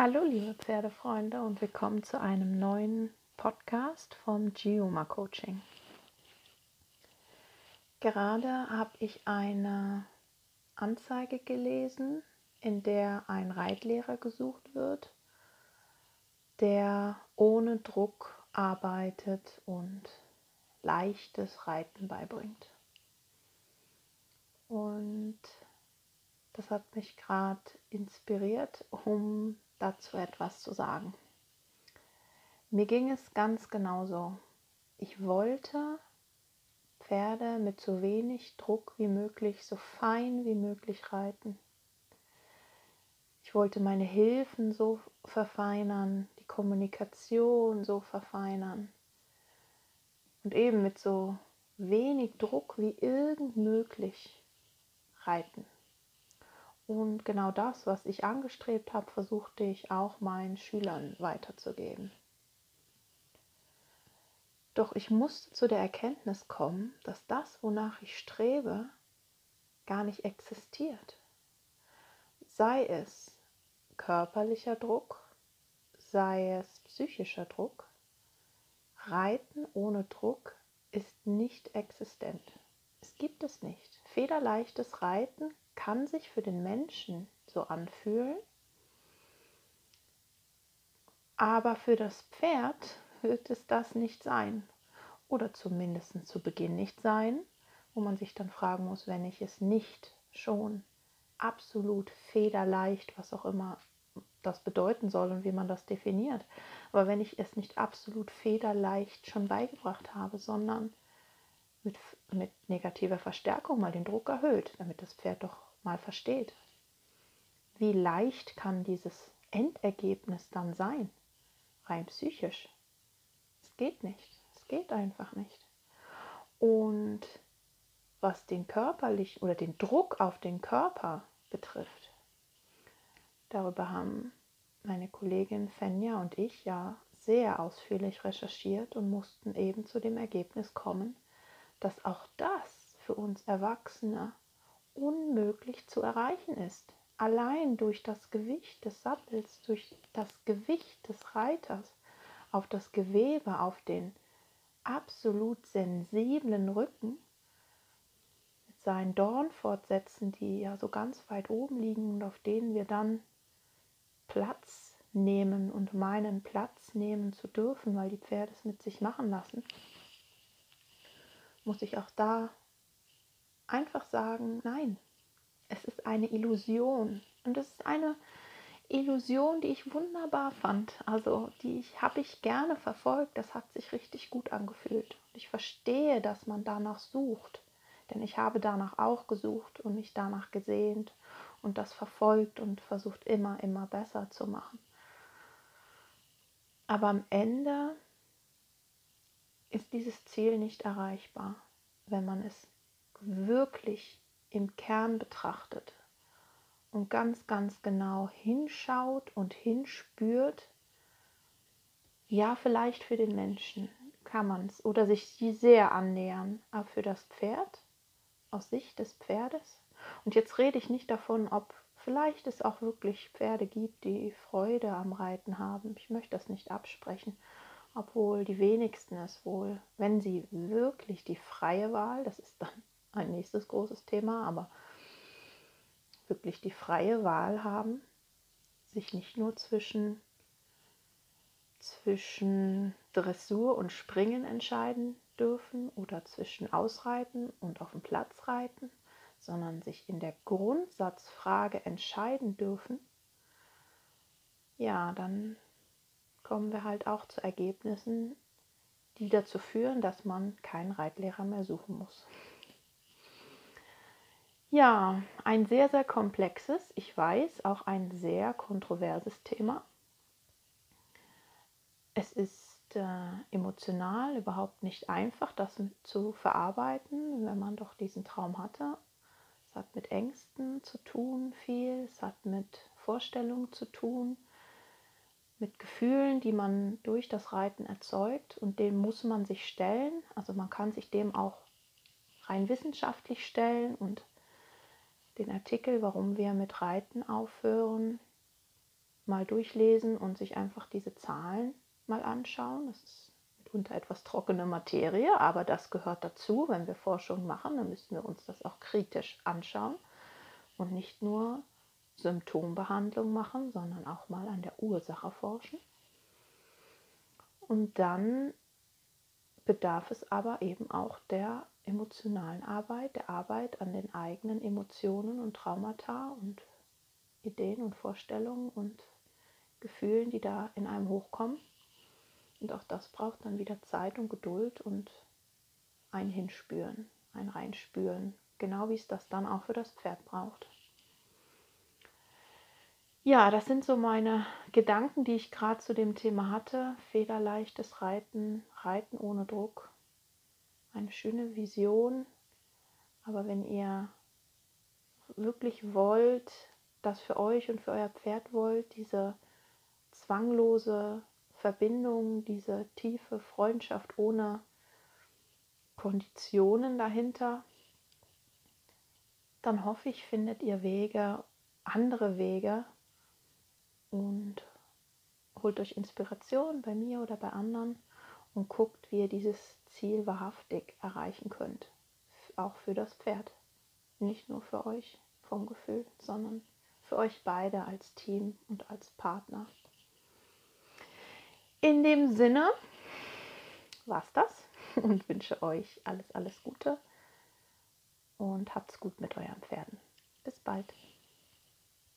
Hallo liebe Pferdefreunde und willkommen zu einem neuen Podcast vom Gioma Coaching. Gerade habe ich eine Anzeige gelesen, in der ein Reitlehrer gesucht wird, der ohne Druck arbeitet und leichtes Reiten beibringt. Und das hat mich gerade inspiriert, um dazu etwas zu sagen. Mir ging es ganz genauso. Ich wollte Pferde mit so wenig Druck wie möglich, so fein wie möglich reiten. Ich wollte meine Hilfen so verfeinern, die Kommunikation so verfeinern und eben mit so wenig Druck wie irgend möglich reiten. Und genau das, was ich angestrebt habe, versuchte ich auch meinen Schülern weiterzugeben. Doch ich musste zu der Erkenntnis kommen, dass das, wonach ich strebe, gar nicht existiert. Sei es körperlicher Druck, sei es psychischer Druck, Reiten ohne Druck ist nicht existent. Es gibt es nicht. Federleichtes Reiten kann sich für den Menschen so anfühlen, aber für das Pferd wird es das nicht sein. Oder zumindest zu Beginn nicht sein, wo man sich dann fragen muss, wenn ich es nicht schon absolut federleicht, was auch immer das bedeuten soll und wie man das definiert. Aber wenn ich es nicht absolut federleicht schon beigebracht habe, sondern mit, mit negativer Verstärkung mal den Druck erhöht, damit das Pferd doch mal versteht. Wie leicht kann dieses Endergebnis dann sein, rein psychisch? Es geht nicht, es geht einfach nicht. Und was den körperlich oder den Druck auf den Körper betrifft, darüber haben meine Kollegin Fenja und ich ja sehr ausführlich recherchiert und mussten eben zu dem Ergebnis kommen, dass auch das für uns Erwachsene unmöglich zu erreichen ist. Allein durch das Gewicht des Sattels, durch das Gewicht des Reiters auf das Gewebe, auf den absolut sensiblen Rücken mit seinen Dornfortsätzen, die ja so ganz weit oben liegen und auf denen wir dann Platz nehmen und meinen Platz nehmen zu dürfen, weil die Pferde es mit sich machen lassen, muss ich auch da einfach sagen, nein, es ist eine Illusion. Und es ist eine Illusion, die ich wunderbar fand. Also die ich, habe ich gerne verfolgt. Das hat sich richtig gut angefühlt. Und ich verstehe, dass man danach sucht. Denn ich habe danach auch gesucht und mich danach gesehnt und das verfolgt und versucht immer, immer besser zu machen. Aber am Ende ist dieses Ziel nicht erreichbar, wenn man es wirklich im Kern betrachtet und ganz, ganz genau hinschaut und hinspürt, ja, vielleicht für den Menschen kann man es oder sich sehr annähern, aber für das Pferd, aus Sicht des Pferdes. Und jetzt rede ich nicht davon, ob vielleicht es auch wirklich Pferde gibt, die Freude am Reiten haben. Ich möchte das nicht absprechen, obwohl die wenigsten es wohl, wenn sie wirklich die freie Wahl, das ist dann ein nächstes großes Thema, aber wirklich die freie Wahl haben, sich nicht nur zwischen, zwischen Dressur und Springen entscheiden dürfen oder zwischen Ausreiten und auf dem Platz reiten, sondern sich in der Grundsatzfrage entscheiden dürfen, ja, dann kommen wir halt auch zu Ergebnissen, die dazu führen, dass man keinen Reitlehrer mehr suchen muss. Ja, ein sehr, sehr komplexes, ich weiß, auch ein sehr kontroverses Thema. Es ist äh, emotional überhaupt nicht einfach, das zu verarbeiten, wenn man doch diesen Traum hatte. Es hat mit Ängsten zu tun, viel. Es hat mit Vorstellungen zu tun, mit Gefühlen, die man durch das Reiten erzeugt und dem muss man sich stellen. Also man kann sich dem auch rein wissenschaftlich stellen und den Artikel, warum wir mit Reiten aufhören, mal durchlesen und sich einfach diese Zahlen mal anschauen. Das ist mitunter etwas trockene Materie, aber das gehört dazu. Wenn wir Forschung machen, dann müssen wir uns das auch kritisch anschauen und nicht nur Symptombehandlung machen, sondern auch mal an der Ursache forschen. Und dann bedarf es aber eben auch der emotionalen Arbeit, der Arbeit an den eigenen Emotionen und Traumata und Ideen und Vorstellungen und Gefühlen, die da in einem hochkommen. Und auch das braucht dann wieder Zeit und Geduld und ein Hinspüren, ein Reinspüren, genau wie es das dann auch für das Pferd braucht. Ja, das sind so meine Gedanken, die ich gerade zu dem Thema hatte. Federleichtes Reiten, Reiten ohne Druck. Eine schöne Vision. Aber wenn ihr wirklich wollt, das für euch und für euer Pferd wollt, diese zwanglose Verbindung, diese tiefe Freundschaft ohne Konditionen dahinter, dann hoffe ich, findet ihr Wege, andere Wege, und holt euch Inspiration bei mir oder bei anderen und guckt, wie ihr dieses Ziel wahrhaftig erreichen könnt. Auch für das Pferd. Nicht nur für euch vom Gefühl, sondern für euch beide als Team und als Partner. In dem Sinne war es das und wünsche euch alles, alles Gute und habt's gut mit euren Pferden. Bis bald.